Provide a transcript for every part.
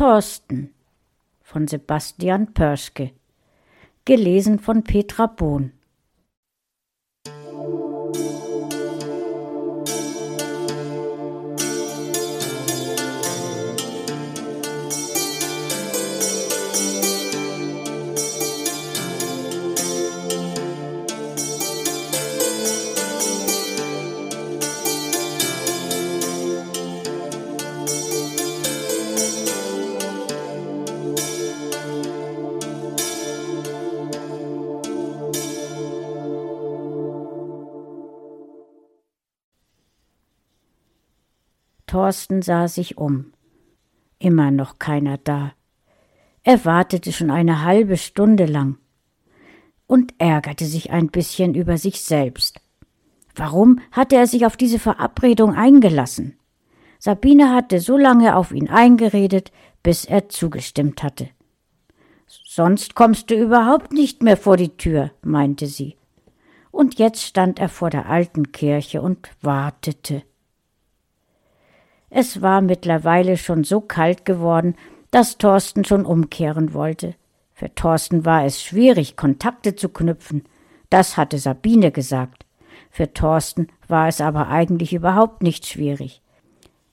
Thorsten von Sebastian Pörschke. Gelesen von Petra Bohn. Thorsten sah sich um. Immer noch keiner da. Er wartete schon eine halbe Stunde lang und ärgerte sich ein bisschen über sich selbst. Warum hatte er sich auf diese Verabredung eingelassen? Sabine hatte so lange auf ihn eingeredet, bis er zugestimmt hatte. Sonst kommst du überhaupt nicht mehr vor die Tür, meinte sie. Und jetzt stand er vor der alten Kirche und wartete. Es war mittlerweile schon so kalt geworden, dass Thorsten schon umkehren wollte. Für Thorsten war es schwierig, Kontakte zu knüpfen. Das hatte Sabine gesagt. Für Thorsten war es aber eigentlich überhaupt nicht schwierig.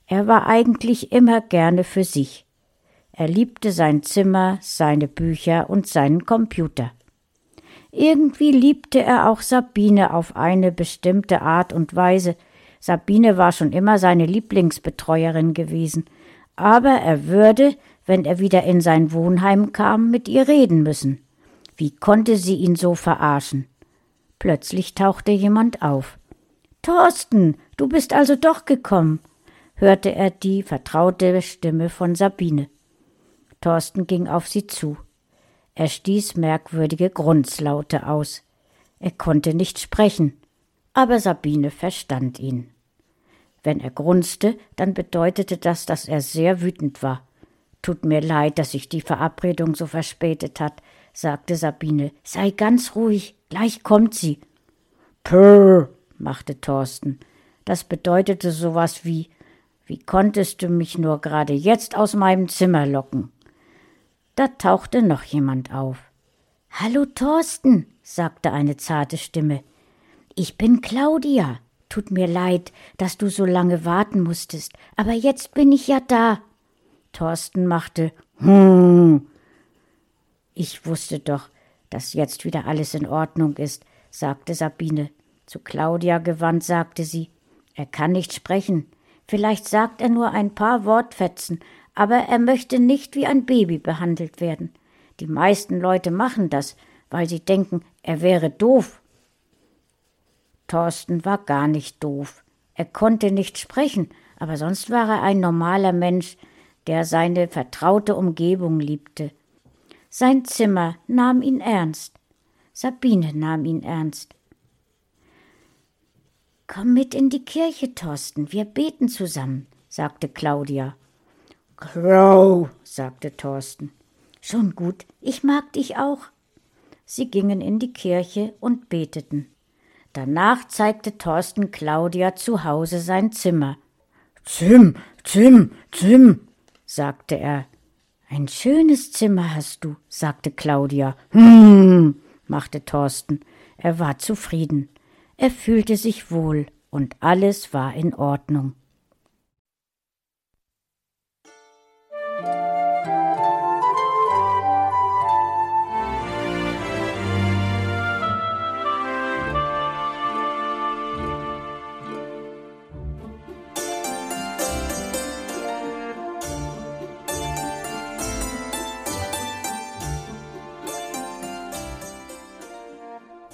Er war eigentlich immer gerne für sich. Er liebte sein Zimmer, seine Bücher und seinen Computer. Irgendwie liebte er auch Sabine auf eine bestimmte Art und Weise, Sabine war schon immer seine Lieblingsbetreuerin gewesen, aber er würde, wenn er wieder in sein Wohnheim kam, mit ihr reden müssen. Wie konnte sie ihn so verarschen? Plötzlich tauchte jemand auf. Thorsten, du bist also doch gekommen, hörte er die vertraute Stimme von Sabine. Thorsten ging auf sie zu. Er stieß merkwürdige Grunzlaute aus. Er konnte nicht sprechen aber Sabine verstand ihn. Wenn er grunzte, dann bedeutete das, dass er sehr wütend war. Tut mir leid, dass sich die Verabredung so verspätet hat, sagte Sabine. Sei ganz ruhig, gleich kommt sie. Purr, machte Thorsten. Das bedeutete sowas wie Wie konntest du mich nur gerade jetzt aus meinem Zimmer locken? Da tauchte noch jemand auf. Hallo Thorsten, sagte eine zarte Stimme. Ich bin Claudia. Tut mir leid, dass du so lange warten musstest, aber jetzt bin ich ja da. Thorsten machte Hm. Ich wusste doch, dass jetzt wieder alles in Ordnung ist, sagte Sabine. Zu Claudia gewandt sagte sie, er kann nicht sprechen. Vielleicht sagt er nur ein paar Wortfetzen, aber er möchte nicht wie ein Baby behandelt werden. Die meisten Leute machen das, weil sie denken, er wäre doof Thorsten war gar nicht doof. Er konnte nicht sprechen, aber sonst war er ein normaler Mensch, der seine vertraute Umgebung liebte. Sein Zimmer nahm ihn ernst. Sabine nahm ihn ernst. Komm mit in die Kirche, Thorsten, wir beten zusammen, sagte Claudia. Grau, sagte Thorsten. Schon gut, ich mag dich auch. Sie gingen in die Kirche und beteten. Danach zeigte Thorsten Claudia zu Hause sein Zimmer. Zim, Zim, Zim, sagte er. Ein schönes Zimmer hast du, sagte Claudia. Hm, machte Thorsten. Er war zufrieden. Er fühlte sich wohl und alles war in Ordnung.